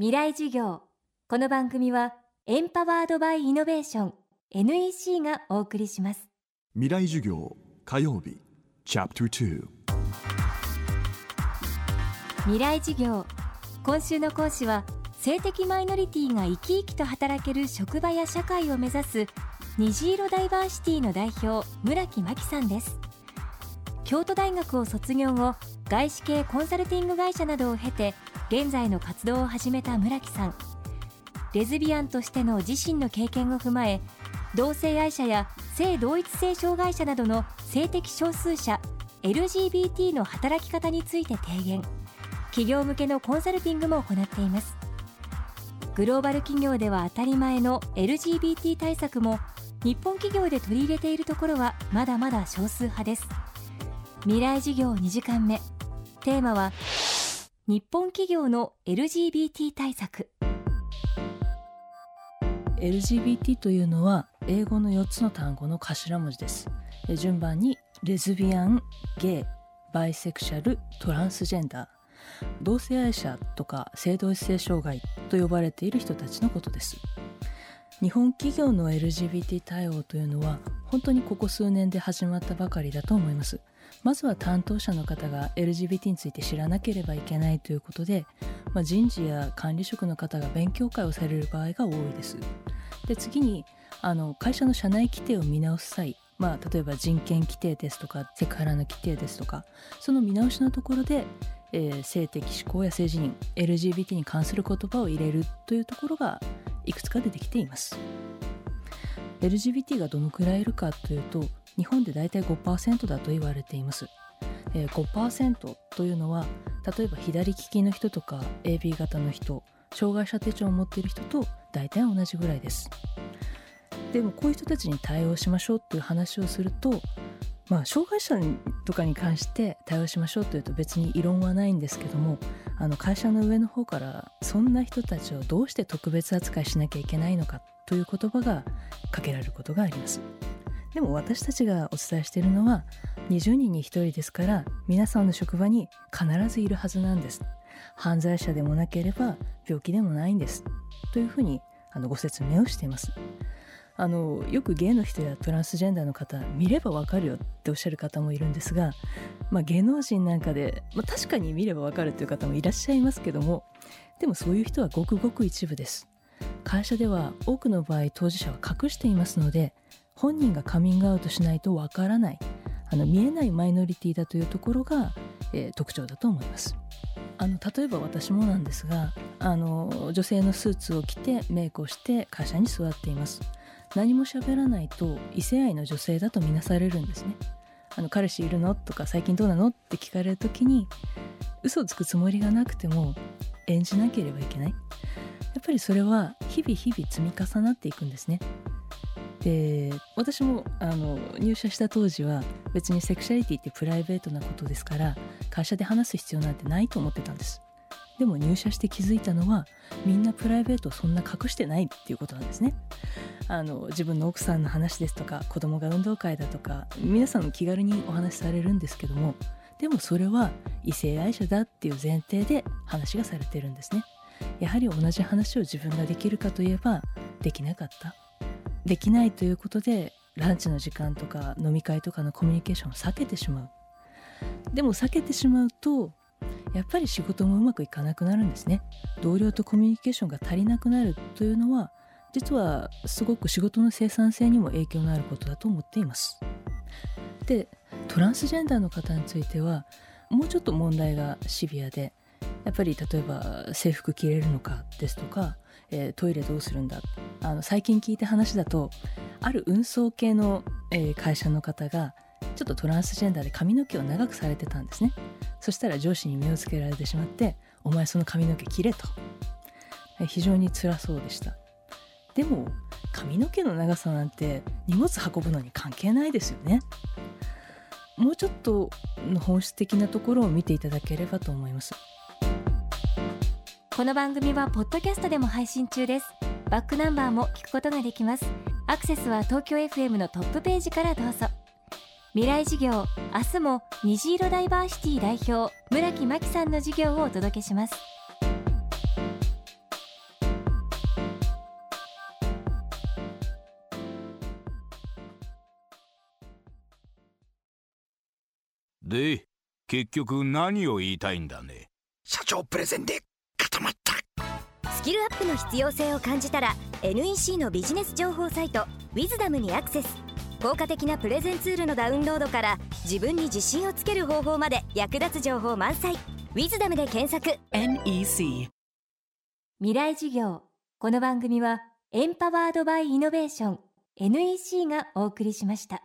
未来授業。この番組はエンパワードバイイノベーション NEC がお送りします。未来授業火曜日チャプター未来授業。今週の講師は性的マイノリティが生き生きと働ける職場や社会を目指す虹色ダイバーシティの代表村木真希さんです。京都大学を卒業後外資系コンサルティング会社などを経て現在の活動を始めた村木さん。レズビアンとしての自身の経験を踏まえ同性愛者や性同一性障害者などの性的少数者 LGBT の働き方について提言。企業向けのコンサルティングも行っています。グローバル企業では当たり前の LGBT 対策も日本企業で取り入れているところはまだまだ少数派です。未来事業2時間目。テーマは日本企業の LGBT 対策。LGBT というのは英語の4つの単語の頭文字です。順番にレズビアン、ゲイ、バイセクシャル、トランスジェンダー。同性愛者とか性同一性障害と呼ばれている人たちのことです。日本企業の LGBT 対応というのは本当にここ数年で始まったばかりだと思います。まずは担当者の方が LGBT について知らなければいけないということで、まあ、人事や管理職の方が勉強会をされる場合が多いです。で次にあの会社の社内規定を見直す際まあ、例えば人権規定ですとかセクハラの規定ですとかその見直しのところで、えー、性的指向や性自認 LGBT に関する言葉を入れるというところがいくつか出てきています。LGBT がどのくらいいるかというと日本で大体5%だと言われています。えー、5%というのは例えば左利きの人とか AB 型の人障害者手帳を持っている人と大体同じぐらいですでもこういう人たちに対応しましょうっていう話をするとまあ障害者とかに関して対応しましょうというと別に異論はないんですけどもあの会社の上の方からそんな人たちをどうして特別扱いしなきゃいけないのかという言葉がかけられることがありますでも私たちがお伝えしているのは20人に1人ですから皆さんの職場に必ずいるはずなんです。犯罪者でもなければ病気でもないんです。というふうにあのご説明をしています。あのよくゲイの人やトランスジェンダーの方見ればわかるよっておっしゃる方もいるんですが、まあ、芸能人なんかで、まあ、確かに見ればわかるという方もいらっしゃいますけどもでもそういう人はごくごく一部です。会社では多くの場合当事者は隠していますので本人がカミングアウトしないとわからない。あの見えないマイノリティだというところが、えー、特徴だと思います。あの例えば私もなんですがあの女性のスーツを着てメイクをして会社に座っています。何も喋らないと異性愛の女性だとみなされるんですね。あの彼氏いるのとか最近どうなのって聞かれる時に嘘をつくつもりがなくても演じなければいけない。やっぱりそれは日々日々積み重なっていくんですね。で私もあの入社した当時は別にセクシャリティってプライベートなことですから会社で話す必要なんてないと思ってたんです。でも入社して気づいたのはみんなプライベートをそんな隠してないっていうことなんですね。あの自分の奥さんの話ですとか子供が運動会だとか皆さん気軽にお話しされるんですけどもでもそれは異性愛者だっていう前提で話がされてるんですね。やはり同じ話を自分ができるかといえばできなかった。できないということでランチの時間とか飲み会とかのコミュニケーションを避けてしまう。でも避けてしまうとやっぱり仕事もうまくいかなくなるんですね。同僚とコミュニケーションが足りなくなるというのは実はすごく仕事の生産性にも影響のあることだと思っています。でトランスジェンダーの方についてはもうちょっと問題がシビアでやっぱり例えば制服着れるのかですとかえー、トイレどうするんだあの最近聞いた話だとある運送系の、えー、会社の方がちょっとトランスジェンダーで髪の毛を長くされてたんですね。そしたら上司に目をつけられてしまって「お前その髪の毛切れ」と、えー、非常に辛そうでした。でも髪の毛の長さなんて荷物運ぶのに関係ないですよね。もうちょっとの本質的なところを見ていただければと思います。この番組はポッドキャストでも配信中です。バックナンバーも聞くことができます。アクセスは東京 FM のトップページからどうぞ。未来事業明日も虹色ダイバーシティ代表村木真希さんの事業をお届けします。で結局何を言いたいんだね？社長プレゼンでキルアップの必要性を感じたら NEC のビジネス情報サイト「ウィズダムにアクセス。効果的なプレゼンツールのダウンロードから自分に自信をつける方法まで役立つ情報満載「ウィズダムで検索。NEC 未来授業。この番組はエンパワードバイイノベーション NEC がお送りしました